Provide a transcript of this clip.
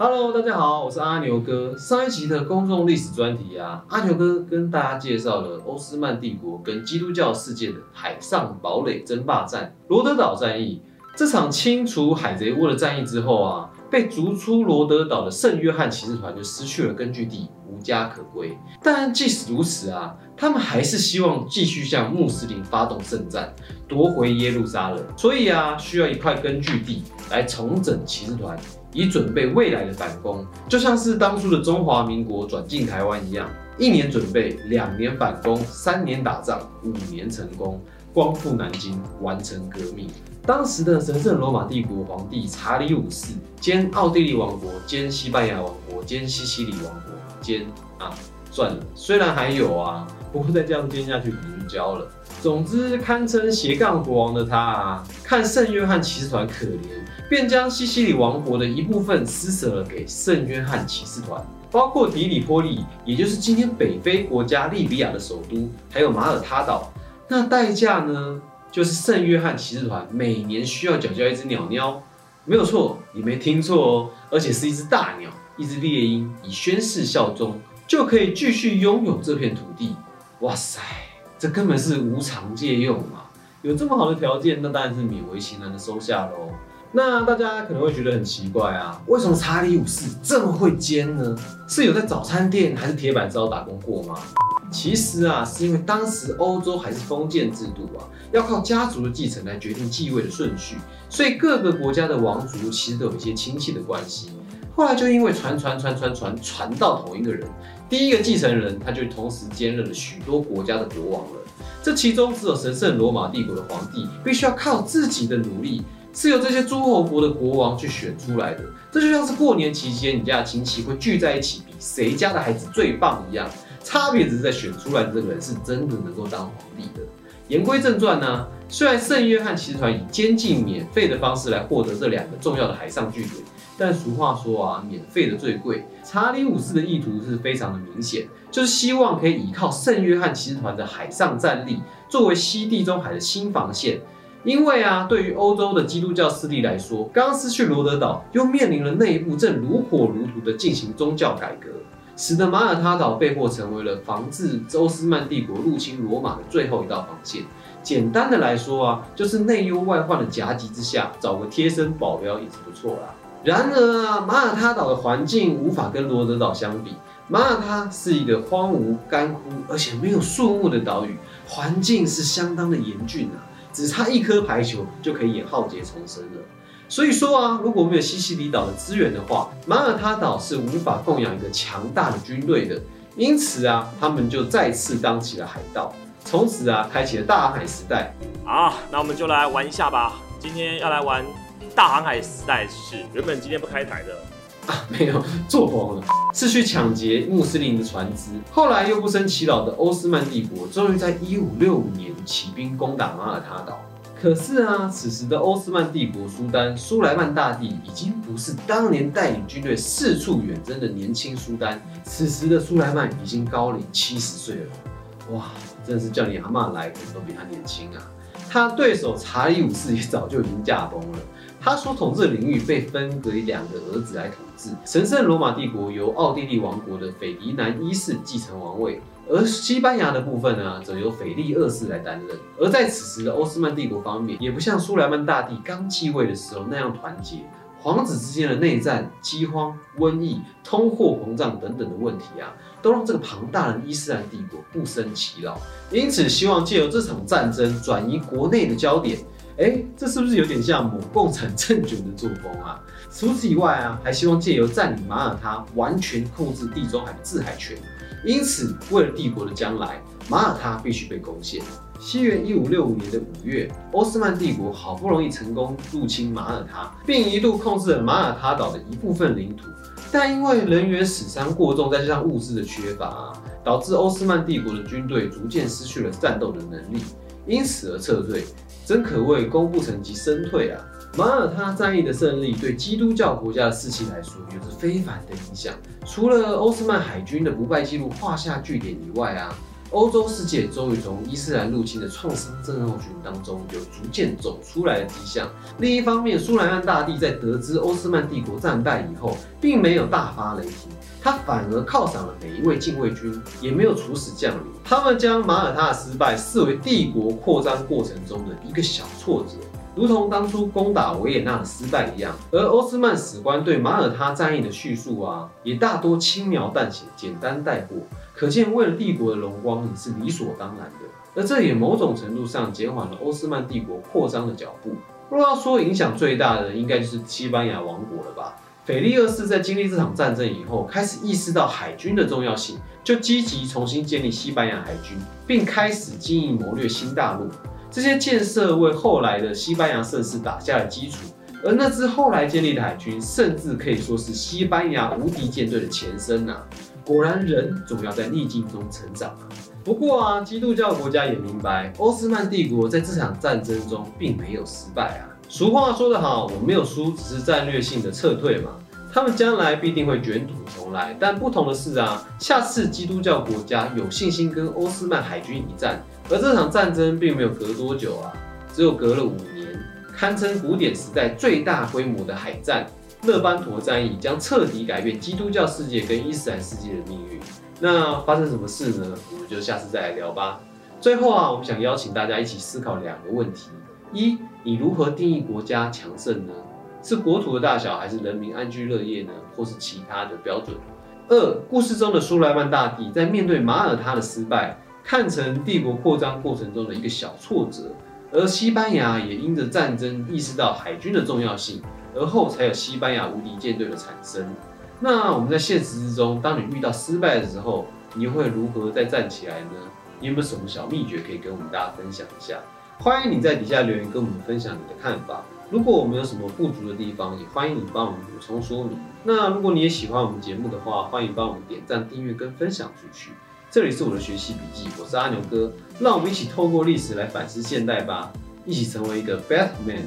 Hello，大家好，我是阿牛哥。上一集的公众历史专题啊，阿牛哥跟大家介绍了欧斯曼帝国跟基督教世界的海上堡垒争霸战——罗德岛战役。这场清除海贼窝的战役之后啊，被逐出罗德岛的圣约翰骑士团就失去了根据地，无家可归。但即使如此啊，他们还是希望继续向穆斯林发动圣战，夺回耶路撒冷。所以啊，需要一块根据地来重整骑士团。以准备未来的反攻，就像是当初的中华民国转进台湾一样，一年准备，两年反攻，三年打仗，五年成功，光复南京，完成革命。当时的神圣罗马帝国皇帝查理五世兼奥地利王国兼西班牙王国兼西西里王国尖啊，算了，虽然还有啊，不过再这样兼下去可能就交了。总之，堪称斜杠国王的他啊，看圣约翰骑士团可怜，便将西西里王国的一部分施舍了给圣约翰骑士团，包括迪里波利，也就是今天北非国家利比亚的首都，还有马耳他岛。那代价呢，就是圣约翰骑士团每年需要缴交一只鸟鸟，没有错，你没听错哦，而且是一只大鸟，一只猎鹰，以宣誓效忠，就可以继续拥有这片土地。哇塞！这根本是无偿借用嘛！有这么好的条件，那当然是勉为其难的收下喽。那大家可能会觉得很奇怪啊，为什么查理五世这么会奸呢？是有在早餐店还是铁板烧打工过吗？其实啊，是因为当时欧洲还是封建制度啊，要靠家族的继承来决定继位的顺序，所以各个国家的王族其实都有一些亲戚的关系。后来就因为传传传传传传到同一个人，第一个继承人他就同时兼任了许多国家的国王了。这其中只有神圣罗马帝国的皇帝必须要靠自己的努力，是由这些诸侯国的国王去选出来的。这就像是过年期间你家的亲戚会聚在一起比谁家的孩子最棒一样，差别只是在选出来的这个人是真的能够当皇帝的。言归正传呢，虽然圣约翰骑士团以监禁免费的方式来获得这两个重要的海上据点。但俗话说啊，免费的最贵。查理五世的意图是非常的明显，就是希望可以依靠圣约翰骑士团的海上战力，作为西地中海的新防线。因为啊，对于欧洲的基督教势力来说，刚失去罗德岛，又面临了内部正如火如荼的进行宗教改革，使得马耳他岛被迫成为了防治欧斯曼帝国入侵罗马的最后一道防线。简单的来说啊，就是内忧外患的夹击之下，找个贴身保镖也是不错啦。然而啊，马耳他岛的环境无法跟罗德岛相比。马耳他是一个荒芜、干枯而且没有树木的岛屿，环境是相当的严峻啊，只差一颗排球就可以演浩劫重生了。所以说啊，如果没有西西里岛的资源的话，马耳他岛是无法供养一个强大的军队的。因此啊，他们就再次当起了海盗，从此啊，开启了大海时代。好，那我们就来玩一下吧。今天要来玩。大航海时代是原本今天不开台的啊，没有做光了，是去抢劫穆斯林的船只。后来又不生其扰的欧斯曼帝国，终于在一五六五年起兵攻打马耳他岛。可是啊，此时的欧斯曼帝国苏丹苏莱曼大帝已经不是当年带领军队四处远征的年轻苏丹，此时的苏莱曼已经高龄七十岁了。哇，真的是叫你阿妈来，都比他年轻啊！他对手查理五世也早就已经驾崩了。他所统治的领域被分给两个儿子来统治。神圣罗马帝国由奥地利王国的斐迪南一世继承王位，而西班牙的部分呢，则由斐利二世来担任。而在此时的欧斯曼帝国方面，也不像苏莱曼大帝刚继位的时候那样团结，皇子之间的内战、饥荒、瘟疫、通货膨胀等等的问题啊，都让这个庞大的伊斯兰帝国不胜其扰。因此，希望借由这场战争转移国内的焦点。哎，这是不是有点像某共产政权的作风啊？除此以外啊，还希望借由占领马耳他，完全控制地中海的制海权。因此，为了帝国的将来，马耳他必须被攻陷。西元一五六五年的五月，奥斯曼帝国好不容易成功入侵马耳他，并一度控制了马耳他岛的一部分领土。但因为人员死伤过重，再加上物资的缺乏，导致奥斯曼帝国的军队逐渐失去了战斗的能力，因此而撤退。真可谓功不成及身退啊！马耳他战役的胜利对基督教国家的士气来说有着非凡的影响。除了奥斯曼海军的不败记录画下句点以外啊，欧洲世界终于从伊斯兰入侵的创伤症候群当中有逐渐走出来的迹象。另一方面，苏莱曼大帝在得知欧斯曼帝国战败以后，并没有大发雷霆，他反而犒赏了每一位禁卫军，也没有处死将领。他们将马耳他的失败视为帝国扩张过程中的一个小挫折。如同当初攻打维也纳的失败一样，而欧斯曼史官对马耳他战役的叙述啊，也大多轻描淡写、简单带过，可见为了帝国的荣光也是理所当然的。而这也某种程度上减缓了欧斯曼帝国扩张的脚步。若要说影响最大的，应该就是西班牙王国了吧？腓力二世在经历这场战争以后，开始意识到海军的重要性，就积极重新建立西班牙海军，并开始经营谋略新大陆。这些建设为后来的西班牙盛世打下了基础，而那支后来建立的海军，甚至可以说是西班牙无敌舰队的前身呐。果然，人总要在逆境中成长啊。不过啊，基督教国家也明白，欧斯曼帝国在这场战争中并没有失败啊。俗话说得好，我没有输，只是战略性的撤退嘛。他们将来必定会卷土重来，但不同的是啊，下次基督教国家有信心跟欧斯曼海军一战。而这场战争并没有隔多久啊，只有隔了五年，堪称古典时代最大规模的海战——勒班陀战役，将彻底改变基督教世界跟伊斯兰世界的命运。那发生什么事呢？我们就下次再来聊吧。最后啊，我们想邀请大家一起思考两个问题：一，你如何定义国家强盛呢？是国土的大小，还是人民安居乐业呢？或是其他的标准？二，故事中的苏莱曼大帝在面对马耳他的失败。看成帝国扩张过程中的一个小挫折，而西班牙也因着战争意识到海军的重要性，而后才有西班牙无敌舰队的产生。那我们在现实之中，当你遇到失败的时候，你会如何再站起来呢？你有没有什么小秘诀可以跟我们大家分享一下？欢迎你在底下留言跟我们分享你的看法。如果我们有什么不足的地方，也欢迎你帮我们补充说明。那如果你也喜欢我们节目的话，欢迎帮我们点赞、订阅跟分享出去。这里是我的学习笔记，我是阿牛哥，让我们一起透过历史来反思现代吧，一起成为一个 better man。